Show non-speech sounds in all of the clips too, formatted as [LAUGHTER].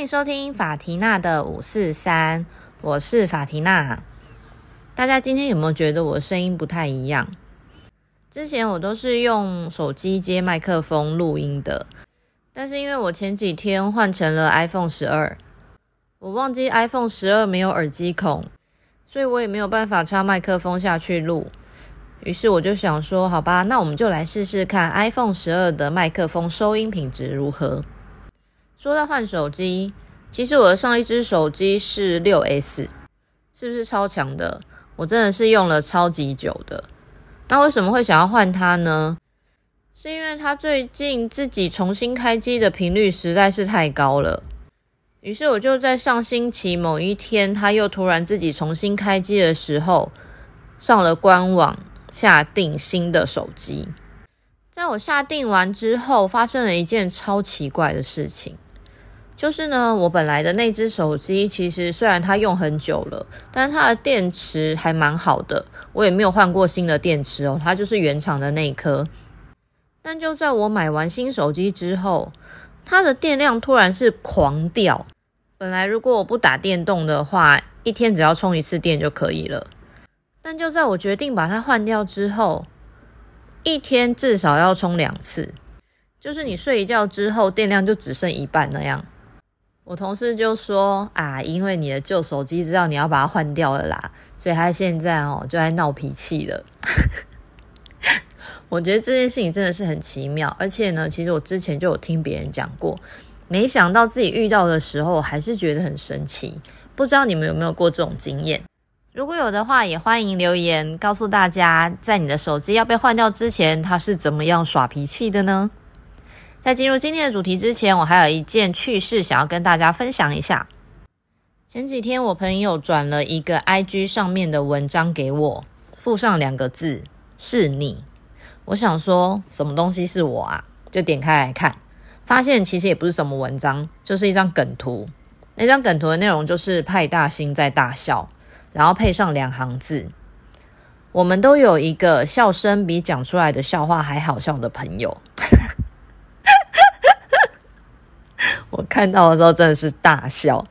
欢迎收听法缇娜的五四三，我是法缇娜。大家今天有没有觉得我声音不太一样？之前我都是用手机接麦克风录音的，但是因为我前几天换成了 iPhone 十二，我忘记 iPhone 十二没有耳机孔，所以我也没有办法插麦克风下去录。于是我就想说，好吧，那我们就来试试看 iPhone 十二的麦克风收音品质如何。说到换手机，其实我的上一只手机是六 S，是不是超强的？我真的是用了超级久的。那为什么会想要换它呢？是因为它最近自己重新开机的频率实在是太高了。于是我就在上星期某一天，它又突然自己重新开机的时候，上了官网下定新的手机。在我下定完之后，发生了一件超奇怪的事情。就是呢，我本来的那只手机，其实虽然它用很久了，但它的电池还蛮好的，我也没有换过新的电池哦，它就是原厂的那一颗。但就在我买完新手机之后，它的电量突然是狂掉。本来如果我不打电动的话，一天只要充一次电就可以了。但就在我决定把它换掉之后，一天至少要充两次，就是你睡一觉之后，电量就只剩一半那样。我同事就说啊，因为你的旧手机知道你要把它换掉了啦，所以他现在哦就在闹脾气了。[LAUGHS] 我觉得这件事情真的是很奇妙，而且呢，其实我之前就有听别人讲过，没想到自己遇到的时候还是觉得很神奇。不知道你们有没有过这种经验？如果有的话，也欢迎留言告诉大家，在你的手机要被换掉之前，他是怎么样耍脾气的呢？在进入今天的主题之前，我还有一件趣事想要跟大家分享一下。前几天我朋友转了一个 IG 上面的文章给我，附上两个字“是你”。我想说什么东西是我啊？就点开来看，发现其实也不是什么文章，就是一张梗图。那张梗图的内容就是派大星在大笑，然后配上两行字：“我们都有一个笑声比讲出来的笑话还好笑的朋友。” [LAUGHS] 我看到的时候真的是大笑。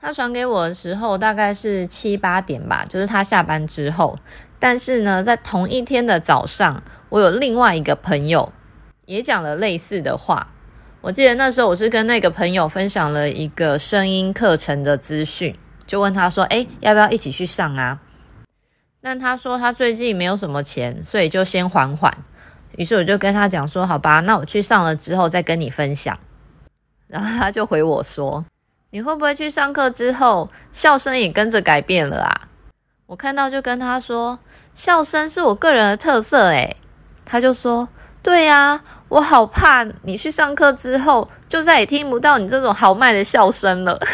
他传给我的时候大概是七八点吧，就是他下班之后。但是呢，在同一天的早上，我有另外一个朋友也讲了类似的话。我记得那时候我是跟那个朋友分享了一个声音课程的资讯，就问他说：“哎，要不要一起去上啊？”但他说他最近没有什么钱，所以就先缓缓。于是我就跟他讲说：“好吧，那我去上了之后再跟你分享。”然后他就回我说：“你会不会去上课之后，笑声也跟着改变了啊？”我看到就跟他说：“笑声是我个人的特色。”诶，他就说：“对呀，我好怕你去上课之后，就再也听不到你这种豪迈的笑声了。[LAUGHS] ”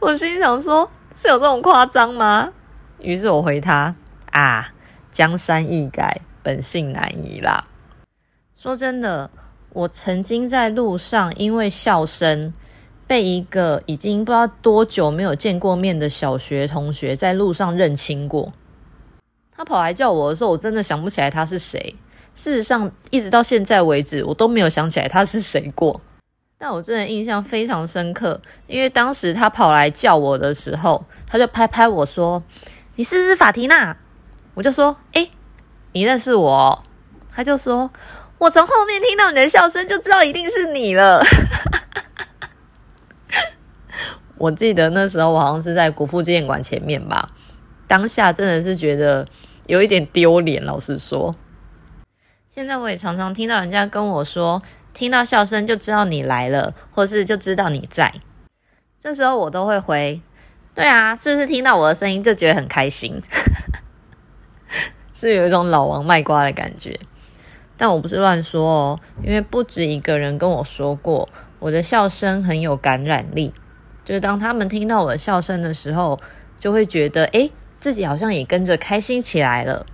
我心想说：“是有这种夸张吗？”于是我回他：“啊，江山易改，本性难移啦。”说真的，我曾经在路上因为笑声被一个已经不知道多久没有见过面的小学同学在路上认清过。他跑来叫我的时候，我真的想不起来他是谁。事实上，一直到现在为止，我都没有想起来他是谁过。但我真的印象非常深刻，因为当时他跑来叫我的时候，他就拍拍我说：“你是不是法缇娜？”我就说：“哎，你认识我？”他就说。我从后面听到你的笑声，就知道一定是你了。[LAUGHS] 我记得那时候我好像是在国父纪念馆前面吧，当下真的是觉得有一点丢脸。老实说，现在我也常常听到人家跟我说，听到笑声就知道你来了，或是就知道你在。这时候我都会回：对啊，是不是听到我的声音就觉得很开心？[LAUGHS] 是有一种老王卖瓜的感觉。但我不是乱说哦，因为不止一个人跟我说过，我的笑声很有感染力。就是当他们听到我的笑声的时候，就会觉得，诶，自己好像也跟着开心起来了。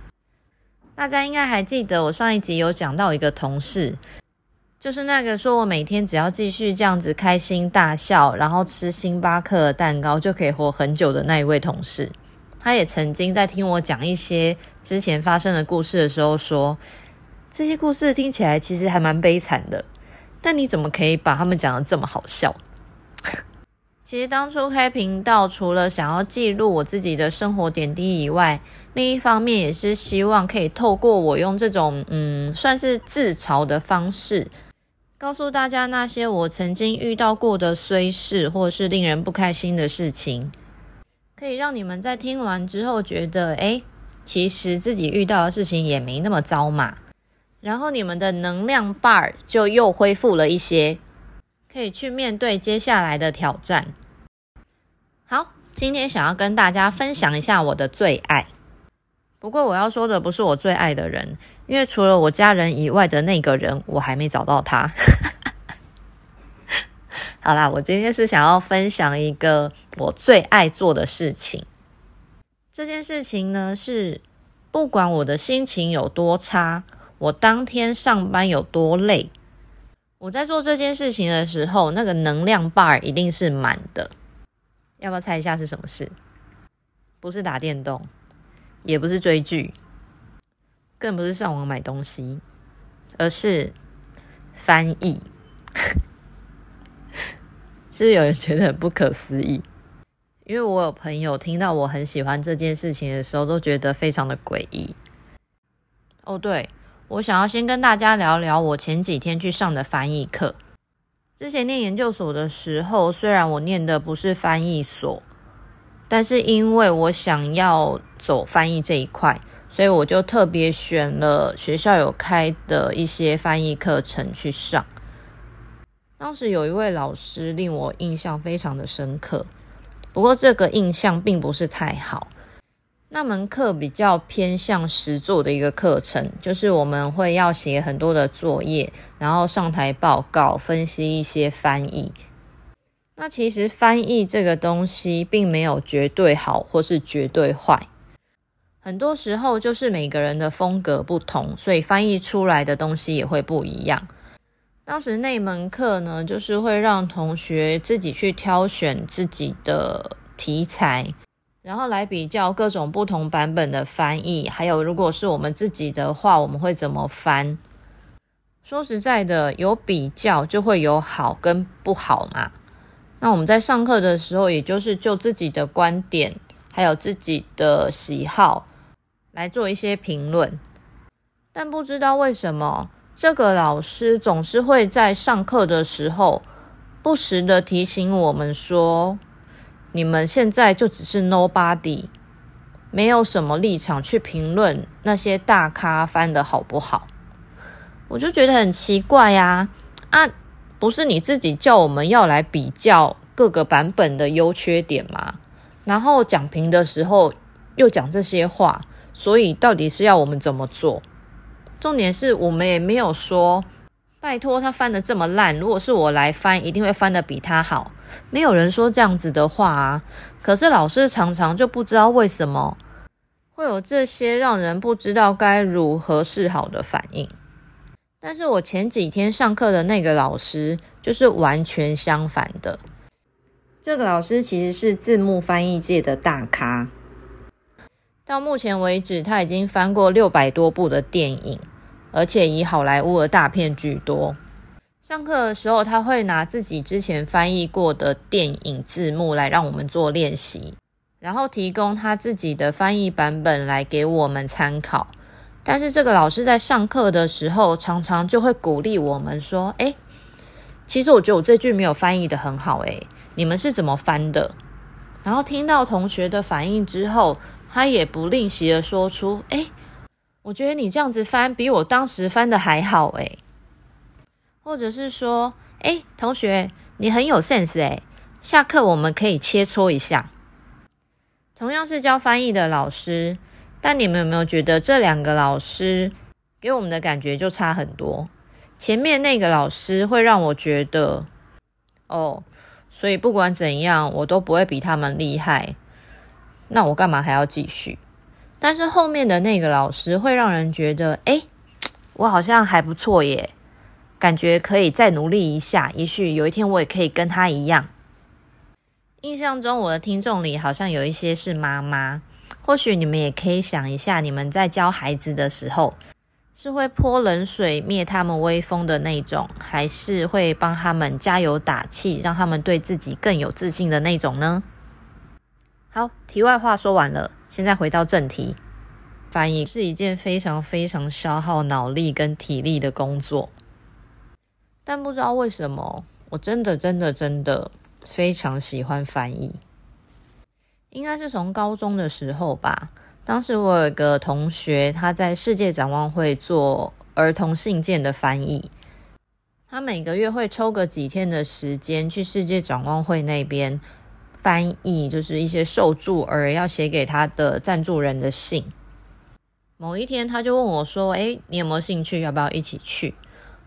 大家应该还记得，我上一集有讲到一个同事，就是那个说我每天只要继续这样子开心大笑，然后吃星巴克的蛋糕就可以活很久的那一位同事。他也曾经在听我讲一些之前发生的故事的时候说。这些故事听起来其实还蛮悲惨的，但你怎么可以把他们讲的这么好笑？[LAUGHS] 其实当初开频道，除了想要记录我自己的生活点滴以外，另一方面也是希望可以透过我用这种嗯，算是自嘲的方式，告诉大家那些我曾经遇到过的虽事，或是令人不开心的事情，可以让你们在听完之后觉得，哎，其实自己遇到的事情也没那么糟嘛。然后你们的能量 bar 就又恢复了一些，可以去面对接下来的挑战。好，今天想要跟大家分享一下我的最爱。不过我要说的不是我最爱的人，因为除了我家人以外的那个人，我还没找到他。[LAUGHS] 好啦，我今天是想要分享一个我最爱做的事情。这件事情呢，是不管我的心情有多差，我当天上班有多累，我在做这件事情的时候，那个能量 bar 一定是满的。要不要猜一下是什么事？不是打电动，也不是追剧，更不是上网买东西，而是翻译。[LAUGHS] 是不是有人觉得很不可思议？因为我有朋友听到我很喜欢这件事情的时候，都觉得非常的诡异。哦，对，我想要先跟大家聊聊我前几天去上的翻译课。之前念研究所的时候，虽然我念的不是翻译所，但是因为我想要走翻译这一块，所以我就特别选了学校有开的一些翻译课程去上。当时有一位老师令我印象非常的深刻，不过这个印象并不是太好。那门课比较偏向实作的一个课程，就是我们会要写很多的作业，然后上台报告，分析一些翻译。那其实翻译这个东西并没有绝对好或是绝对坏，很多时候就是每个人的风格不同，所以翻译出来的东西也会不一样。当时那门课呢，就是会让同学自己去挑选自己的题材。然后来比较各种不同版本的翻译，还有如果是我们自己的话，我们会怎么翻？说实在的，有比较就会有好跟不好嘛。那我们在上课的时候，也就是就自己的观点，还有自己的喜好来做一些评论。但不知道为什么，这个老师总是会在上课的时候不时的提醒我们说。你们现在就只是 nobody，没有什么立场去评论那些大咖翻的好不好？我就觉得很奇怪呀！啊，不是你自己叫我们要来比较各个版本的优缺点吗？然后讲评的时候又讲这些话，所以到底是要我们怎么做？重点是我们也没有说，拜托他翻的这么烂，如果是我来翻，一定会翻的比他好。没有人说这样子的话啊，可是老师常常就不知道为什么会有这些让人不知道该如何是好的反应。但是我前几天上课的那个老师就是完全相反的。这个老师其实是字幕翻译界的大咖，到目前为止他已经翻过六百多部的电影，而且以好莱坞的大片居多。上课的时候，他会拿自己之前翻译过的电影字幕来让我们做练习，然后提供他自己的翻译版本来给我们参考。但是这个老师在上课的时候，常常就会鼓励我们说：“哎，其实我觉得我这句没有翻译的很好，诶，你们是怎么翻的？”然后听到同学的反应之后，他也不吝惜的说出：“哎，我觉得你这样子翻比我当时翻的还好，诶。或者是说，哎，同学，你很有 sense 哎，下课我们可以切磋一下。同样是教翻译的老师，但你们有没有觉得这两个老师给我们的感觉就差很多？前面那个老师会让我觉得，哦，所以不管怎样，我都不会比他们厉害，那我干嘛还要继续？但是后面的那个老师会让人觉得，哎，我好像还不错耶。感觉可以再努力一下，也许有一天我也可以跟他一样。印象中，我的听众里好像有一些是妈妈，或许你们也可以想一下，你们在教孩子的时候，是会泼冷水灭他们威风的那种，还是会帮他们加油打气，让他们对自己更有自信的那种呢？好，题外话说完了，现在回到正题。翻译是一件非常非常消耗脑力跟体力的工作，但不知道为什么，我真的真的真的非常喜欢翻译。应该是从高中的时候吧。当时我有一个同学，他在世界展望会做儿童信件的翻译。他每个月会抽个几天的时间去世界展望会那边翻译，就是一些受助儿要写给他的赞助人的信。某一天，他就问我说：“诶，你有没有兴趣？要不要一起去？”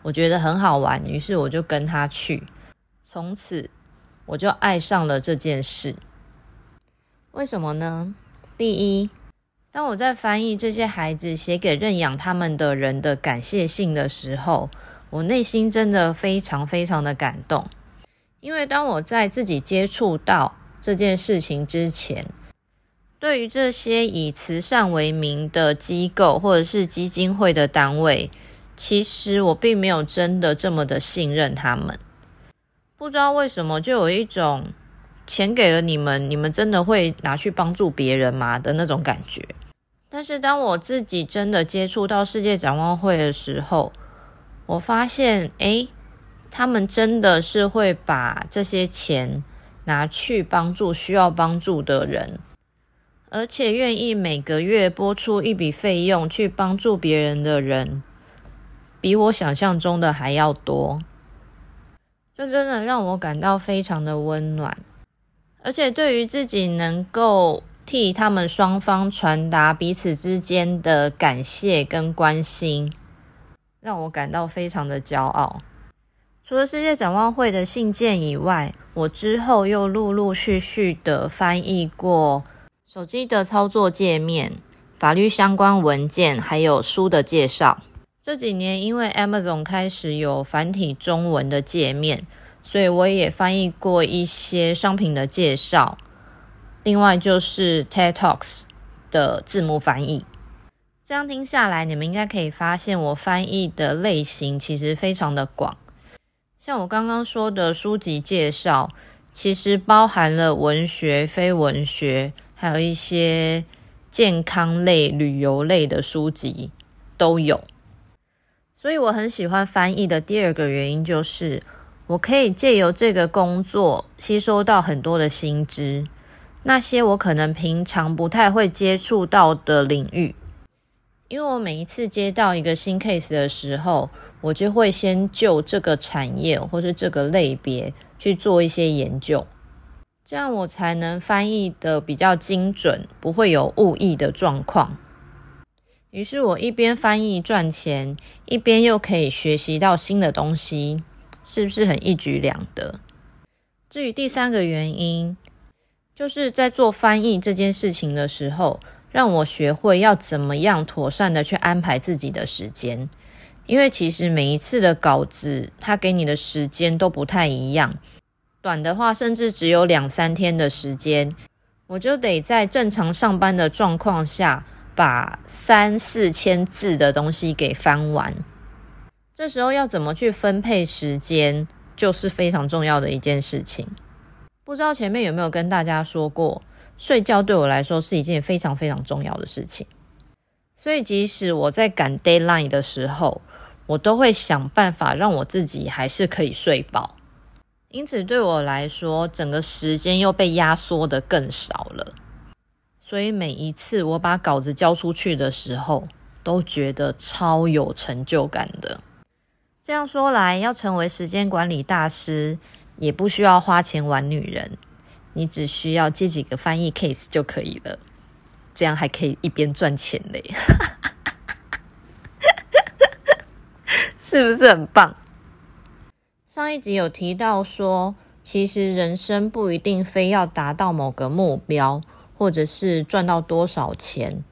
我觉得很好玩，于是我就跟他去。从此，我就爱上了这件事。为什么呢？第一。当我在翻译这些孩子写给认养他们的人的感谢信的时候，我内心真的非常非常的感动。因为当我在自己接触到这件事情之前，对于这些以慈善为名的机构或者是基金会的单位，其实我并没有真的这么的信任他们。不知道为什么，就有一种钱给了你们，你们真的会拿去帮助别人吗的那种感觉。但是当我自己真的接触到世界展望会的时候，我发现，哎，他们真的是会把这些钱拿去帮助需要帮助的人，而且愿意每个月拨出一笔费用去帮助别人的人，比我想象中的还要多。这真的让我感到非常的温暖，而且对于自己能够。替他们双方传达彼此之间的感谢跟关心，让我感到非常的骄傲。除了世界展望会的信件以外，我之后又陆陆续续的翻译过手机的操作界面、法律相关文件，还有书的介绍。这几年因为 Amazon 开始有繁体中文的界面，所以我也翻译过一些商品的介绍。另外就是 TED Talks 的字幕翻译，这样听下来，你们应该可以发现我翻译的类型其实非常的广。像我刚刚说的书籍介绍，其实包含了文学、非文学，还有一些健康类、旅游类的书籍都有。所以我很喜欢翻译的第二个原因就是，我可以借由这个工作吸收到很多的新知。那些我可能平常不太会接触到的领域，因为我每一次接到一个新 case 的时候，我就会先就这个产业或是这个类别去做一些研究，这样我才能翻译的比较精准，不会有误译的状况。于是我一边翻译赚钱，一边又可以学习到新的东西，是不是很一举两得？至于第三个原因。就是在做翻译这件事情的时候，让我学会要怎么样妥善的去安排自己的时间。因为其实每一次的稿子，他给你的时间都不太一样。短的话，甚至只有两三天的时间，我就得在正常上班的状况下，把三四千字的东西给翻完。这时候要怎么去分配时间，就是非常重要的一件事情。不知道前面有没有跟大家说过，睡觉对我来说是一件非常非常重要的事情。所以即使我在赶 deadline 的时候，我都会想办法让我自己还是可以睡饱。因此对我来说，整个时间又被压缩的更少了。所以每一次我把稿子交出去的时候，都觉得超有成就感的。这样说来，要成为时间管理大师。也不需要花钱玩女人，你只需要接几个翻译 case 就可以了，这样还可以一边赚钱嘞，[LAUGHS] 是不是很棒？上一集有提到说，其实人生不一定非要达到某个目标，或者是赚到多少钱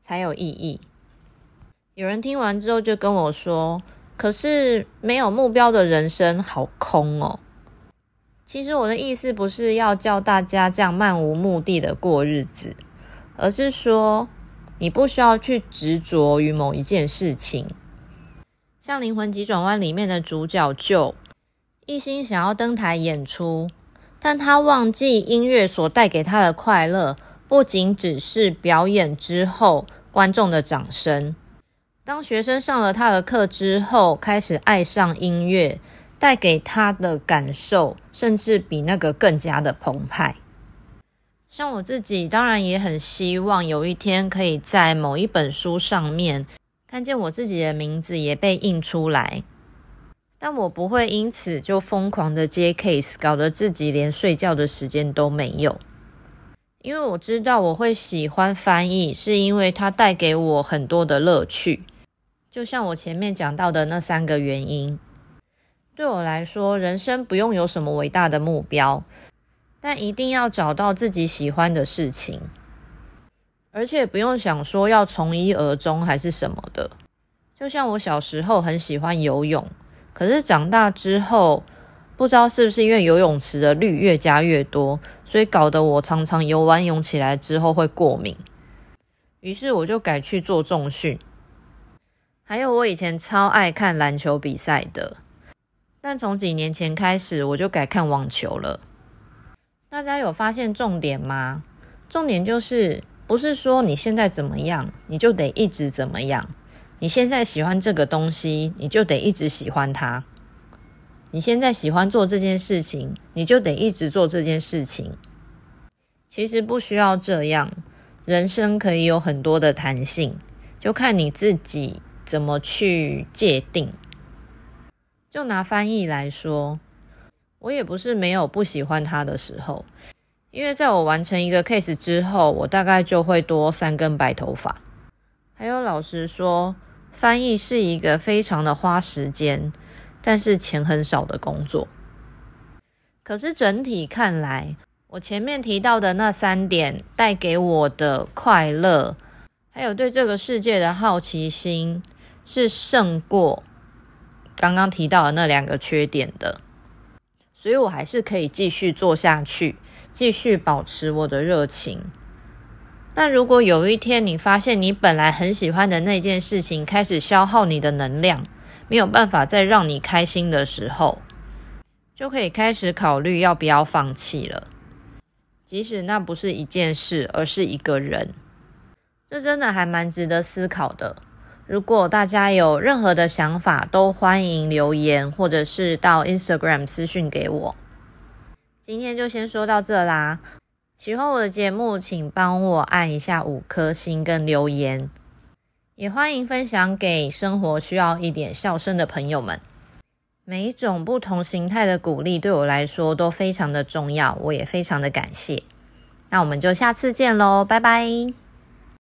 才有意义。有人听完之后就跟我说。可是没有目标的人生好空哦。其实我的意思不是要叫大家这样漫无目的的过日子，而是说你不需要去执着于某一件事情。像《灵魂急转弯》里面的主角就一心想要登台演出，但他忘记音乐所带给他的快乐，不仅只是表演之后观众的掌声。当学生上了他的课之后，开始爱上音乐，带给他的感受，甚至比那个更加的澎湃。像我自己，当然也很希望有一天可以在某一本书上面看见我自己的名字也被印出来，但我不会因此就疯狂的接 case，搞得自己连睡觉的时间都没有。因为我知道我会喜欢翻译，是因为它带给我很多的乐趣。就像我前面讲到的那三个原因，对我来说，人生不用有什么伟大的目标。但一定要找到自己喜欢的事情，而且不用想说要从一而终还是什么的。就像我小时候很喜欢游泳，可是长大之后，不知道是不是因为游泳池的氯越加越多，所以搞得我常常游完泳起来之后会过敏。于是我就改去做重训。还有我以前超爱看篮球比赛的，但从几年前开始我就改看网球了。大家有发现重点吗？重点就是不是说你现在怎么样，你就得一直怎么样。你现在喜欢这个东西，你就得一直喜欢它。你现在喜欢做这件事情，你就得一直做这件事情。其实不需要这样，人生可以有很多的弹性，就看你自己怎么去界定。就拿翻译来说。我也不是没有不喜欢他的时候，因为在我完成一个 case 之后，我大概就会多三根白头发。还有，老实说，翻译是一个非常的花时间，但是钱很少的工作。可是整体看来，我前面提到的那三点带给我的快乐，还有对这个世界的好奇心，是胜过刚刚提到的那两个缺点的。所以我还是可以继续做下去，继续保持我的热情。但如果有一天你发现你本来很喜欢的那件事情开始消耗你的能量，没有办法再让你开心的时候，就可以开始考虑要不要放弃了。即使那不是一件事，而是一个人，这真的还蛮值得思考的。如果大家有任何的想法，都欢迎留言，或者是到 Instagram 私讯给我。今天就先说到这啦。喜欢我的节目，请帮我按一下五颗星跟留言，也欢迎分享给生活需要一点笑声的朋友们。每一种不同形态的鼓励对我来说都非常的重要，我也非常的感谢。那我们就下次见喽，拜拜。